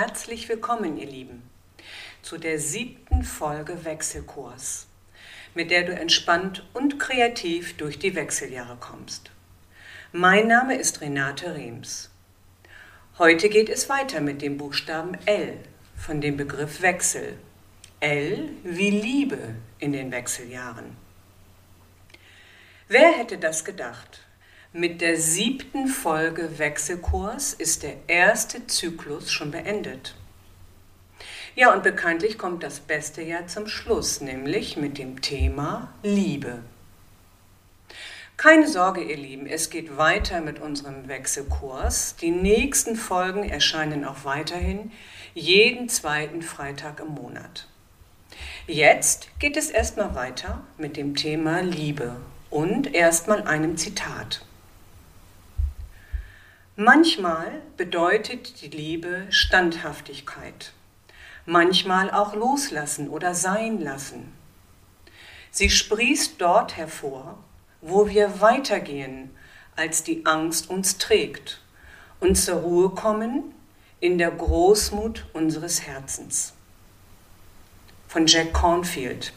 herzlich willkommen, ihr Lieben, zu der siebten Folge Wechselkurs, mit der du entspannt und kreativ durch die Wechseljahre kommst. Mein Name ist Renate Rems. Heute geht es weiter mit dem Buchstaben L von dem Begriff Wechsel. L wie Liebe in den Wechseljahren. Wer hätte das gedacht? Mit der siebten Folge Wechselkurs ist der erste Zyklus schon beendet. Ja, und bekanntlich kommt das beste Jahr zum Schluss, nämlich mit dem Thema Liebe. Keine Sorge, ihr Lieben, es geht weiter mit unserem Wechselkurs. Die nächsten Folgen erscheinen auch weiterhin jeden zweiten Freitag im Monat. Jetzt geht es erstmal weiter mit dem Thema Liebe und erstmal einem Zitat. Manchmal bedeutet die Liebe Standhaftigkeit, manchmal auch loslassen oder sein lassen. Sie sprießt dort hervor, wo wir weitergehen, als die Angst uns trägt und zur Ruhe kommen in der Großmut unseres Herzens. Von Jack Cornfield.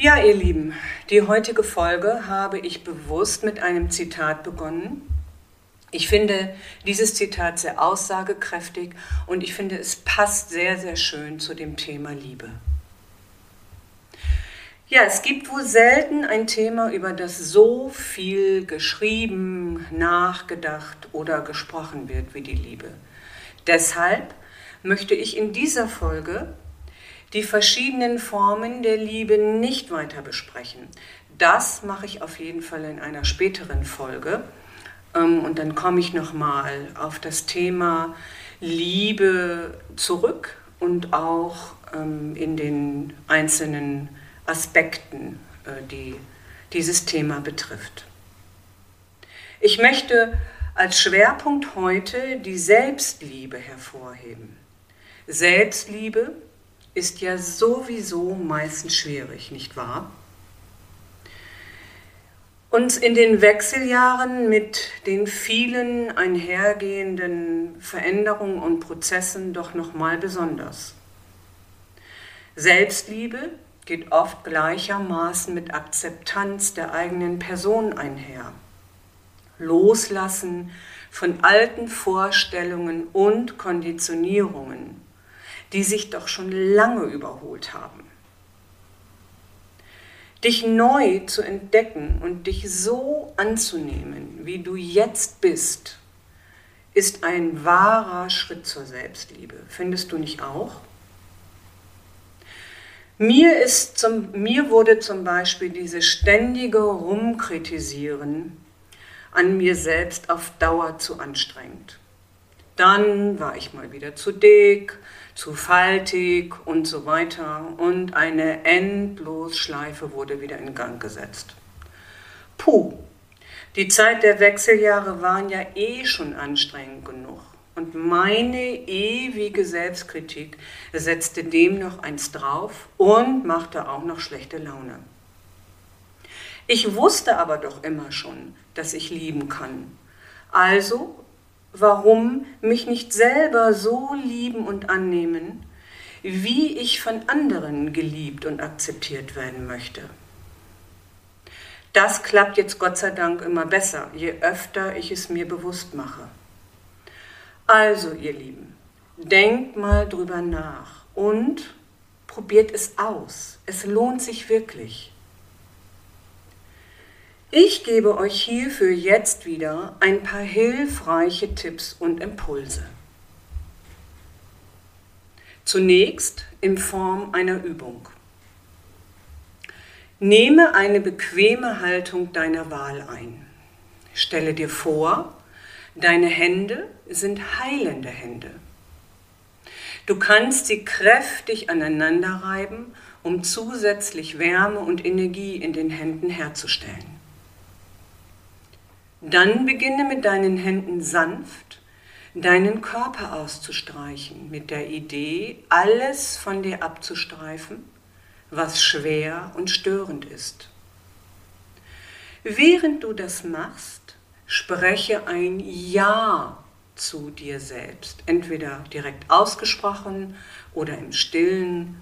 Ja, ihr Lieben, die heutige Folge habe ich bewusst mit einem Zitat begonnen. Ich finde dieses Zitat sehr aussagekräftig und ich finde, es passt sehr, sehr schön zu dem Thema Liebe. Ja, es gibt wohl selten ein Thema, über das so viel geschrieben, nachgedacht oder gesprochen wird wie die Liebe. Deshalb möchte ich in dieser Folge die verschiedenen Formen der Liebe nicht weiter besprechen. Das mache ich auf jeden Fall in einer späteren Folge. Ähm, und dann komme ich nochmal auf das Thema Liebe zurück und auch ähm, in den einzelnen Aspekten, äh, die dieses Thema betrifft. Ich möchte als Schwerpunkt heute die Selbstliebe hervorheben. Selbstliebe ist ja sowieso meistens schwierig, nicht wahr? Uns in den Wechseljahren mit den vielen einhergehenden Veränderungen und Prozessen doch nochmal besonders. Selbstliebe geht oft gleichermaßen mit Akzeptanz der eigenen Person einher. Loslassen von alten Vorstellungen und Konditionierungen die sich doch schon lange überholt haben. Dich neu zu entdecken und dich so anzunehmen, wie du jetzt bist, ist ein wahrer Schritt zur Selbstliebe. Findest du nicht auch? Mir, ist zum, mir wurde zum Beispiel dieses ständige Rumkritisieren an mir selbst auf Dauer zu anstrengend. Dann war ich mal wieder zu dick, zu faltig und so weiter und eine Endlosschleife wurde wieder in Gang gesetzt. Puh, die Zeit der Wechseljahre waren ja eh schon anstrengend genug und meine ewige Selbstkritik setzte dem noch eins drauf und machte auch noch schlechte Laune. Ich wusste aber doch immer schon, dass ich lieben kann. Also warum mich nicht selber so lieben und annehmen, wie ich von anderen geliebt und akzeptiert werden möchte. Das klappt jetzt Gott sei Dank immer besser, je öfter ich es mir bewusst mache. Also, ihr Lieben, denkt mal drüber nach und probiert es aus. Es lohnt sich wirklich. Ich gebe euch hierfür jetzt wieder ein paar hilfreiche Tipps und Impulse. Zunächst in Form einer Übung. Nehme eine bequeme Haltung deiner Wahl ein. Stelle dir vor, deine Hände sind heilende Hände. Du kannst sie kräftig aneinander reiben, um zusätzlich Wärme und Energie in den Händen herzustellen. Dann beginne mit deinen Händen sanft deinen Körper auszustreichen, mit der Idee, alles von dir abzustreifen, was schwer und störend ist. Während du das machst, spreche ein Ja zu dir selbst, entweder direkt ausgesprochen oder im stillen,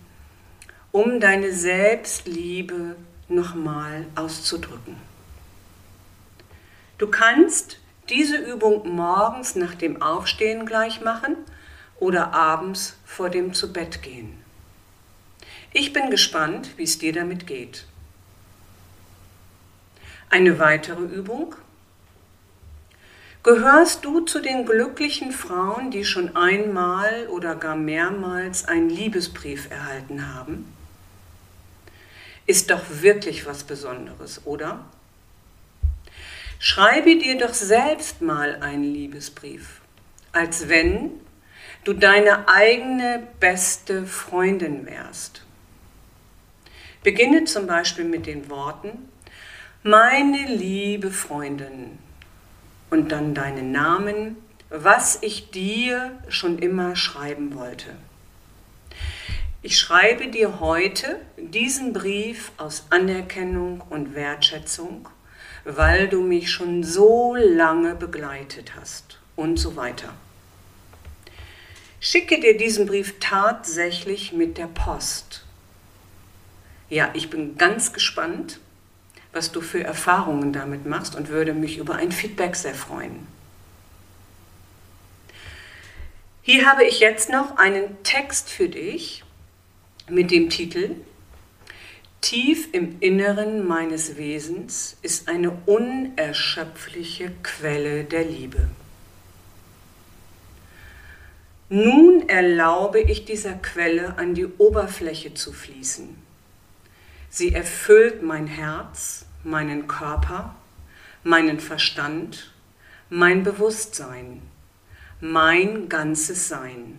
um deine Selbstliebe nochmal auszudrücken. Du kannst diese Übung morgens nach dem Aufstehen gleich machen oder abends vor dem Zubettgehen. Ich bin gespannt, wie es dir damit geht. Eine weitere Übung. Gehörst du zu den glücklichen Frauen, die schon einmal oder gar mehrmals einen Liebesbrief erhalten haben? Ist doch wirklich was Besonderes, oder? Schreibe dir doch selbst mal einen Liebesbrief, als wenn du deine eigene beste Freundin wärst. Beginne zum Beispiel mit den Worten, meine liebe Freundin, und dann deinen Namen, was ich dir schon immer schreiben wollte. Ich schreibe dir heute diesen Brief aus Anerkennung und Wertschätzung, weil du mich schon so lange begleitet hast und so weiter. Schicke dir diesen Brief tatsächlich mit der Post. Ja, ich bin ganz gespannt, was du für Erfahrungen damit machst und würde mich über ein Feedback sehr freuen. Hier habe ich jetzt noch einen Text für dich mit dem Titel Tief im Inneren meines Wesens ist eine unerschöpfliche Quelle der Liebe. Nun erlaube ich dieser Quelle an die Oberfläche zu fließen. Sie erfüllt mein Herz meinen Körper, meinen Verstand, mein Bewusstsein, mein ganzes Sein.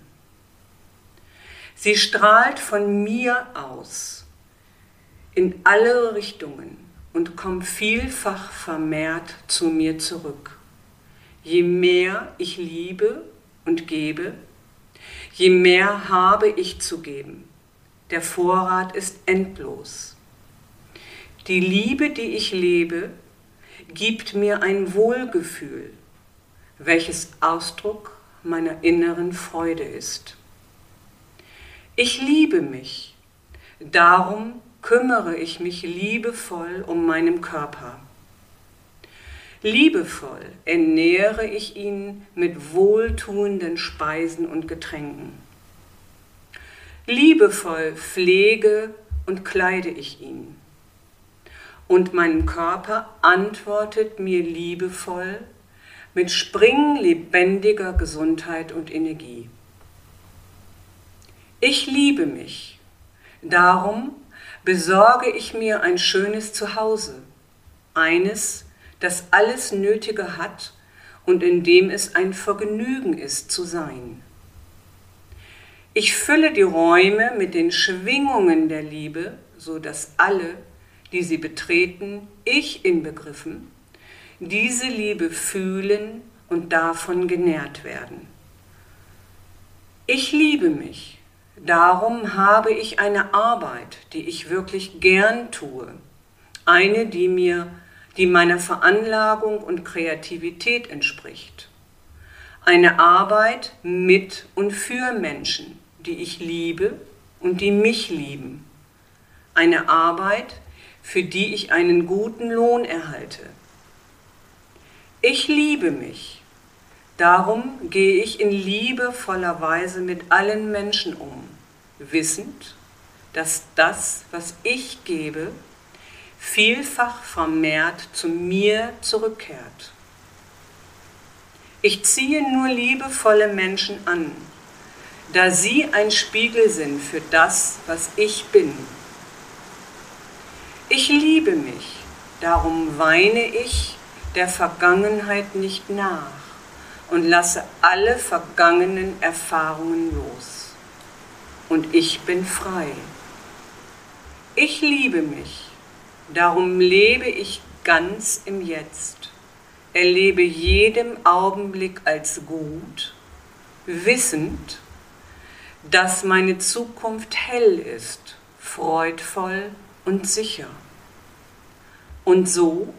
Sie strahlt von mir aus in alle Richtungen und kommt vielfach vermehrt zu mir zurück. Je mehr ich liebe und gebe, je mehr habe ich zu geben. Der Vorrat ist endlos. Die Liebe, die ich lebe, gibt mir ein Wohlgefühl, welches Ausdruck meiner inneren Freude ist. Ich liebe mich, darum kümmere ich mich liebevoll um meinen Körper. Liebevoll ernähre ich ihn mit wohltuenden Speisen und Getränken. Liebevoll pflege und kleide ich ihn und mein Körper antwortet mir liebevoll mit springlebendiger Gesundheit und Energie. Ich liebe mich, darum besorge ich mir ein schönes Zuhause, eines, das alles Nötige hat und in dem es ein Vergnügen ist zu sein. Ich fülle die Räume mit den Schwingungen der Liebe, so dass alle die sie betreten, ich inbegriffen, diese Liebe fühlen und davon genährt werden. Ich liebe mich, darum habe ich eine Arbeit, die ich wirklich gern tue, eine, die mir, die meiner Veranlagung und Kreativität entspricht. Eine Arbeit mit und für Menschen, die ich liebe und die mich lieben. Eine Arbeit, für die ich einen guten Lohn erhalte. Ich liebe mich, darum gehe ich in liebevoller Weise mit allen Menschen um, wissend, dass das, was ich gebe, vielfach vermehrt zu mir zurückkehrt. Ich ziehe nur liebevolle Menschen an, da sie ein Spiegel sind für das, was ich bin. Ich liebe mich, darum weine ich der Vergangenheit nicht nach und lasse alle vergangenen Erfahrungen los. Und ich bin frei. Ich liebe mich, darum lebe ich ganz im Jetzt, erlebe jedem Augenblick als gut, wissend, dass meine Zukunft hell ist, freudvoll und sicher. Und so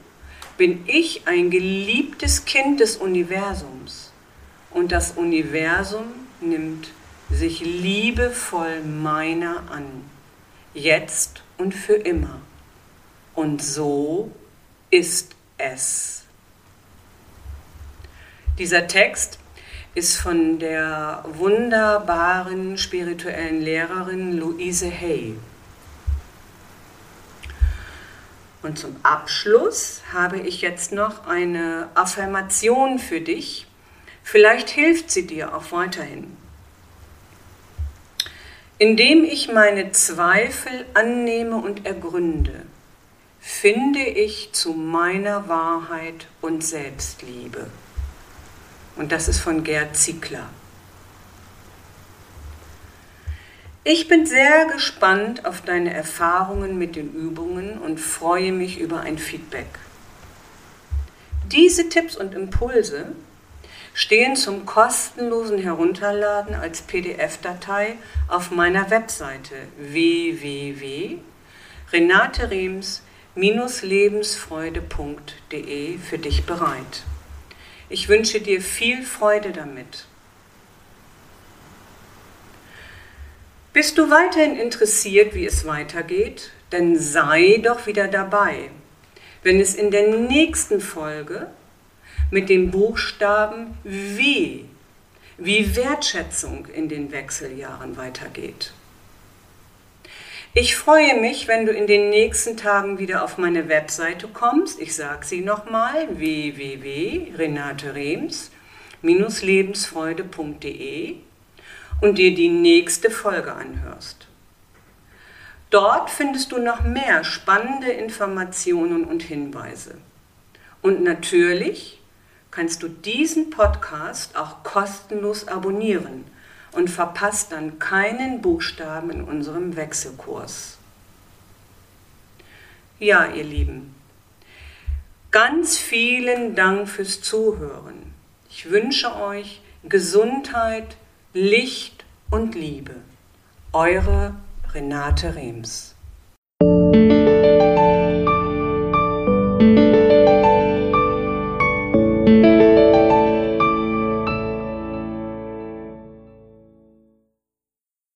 bin ich ein geliebtes Kind des Universums und das Universum nimmt sich liebevoll meiner an, jetzt und für immer. Und so ist es. Dieser Text ist von der wunderbaren spirituellen Lehrerin Louise Hay. Und zum Abschluss habe ich jetzt noch eine Affirmation für dich. Vielleicht hilft sie dir auch weiterhin. Indem ich meine Zweifel annehme und ergründe, finde ich zu meiner Wahrheit und Selbstliebe. Und das ist von Gerd Ziegler. Ich bin sehr gespannt auf deine Erfahrungen mit den Übungen und freue mich über ein Feedback. Diese Tipps und Impulse stehen zum kostenlosen Herunterladen als PDF-Datei auf meiner Webseite www.renaterems-lebensfreude.de für dich bereit. Ich wünsche dir viel Freude damit. Bist du weiterhin interessiert, wie es weitergeht? Dann sei doch wieder dabei, wenn es in der nächsten Folge mit dem Buchstaben W wie Wertschätzung in den Wechseljahren weitergeht. Ich freue mich, wenn du in den nächsten Tagen wieder auf meine Webseite kommst. Ich sage sie nochmal, www.renaterems-lebensfreude.de und dir die nächste Folge anhörst. Dort findest du noch mehr spannende Informationen und Hinweise. Und natürlich kannst du diesen Podcast auch kostenlos abonnieren und verpasst dann keinen Buchstaben in unserem Wechselkurs. Ja, ihr Lieben, ganz vielen Dank fürs Zuhören. Ich wünsche euch Gesundheit, Licht und Liebe. Eure Renate Rems.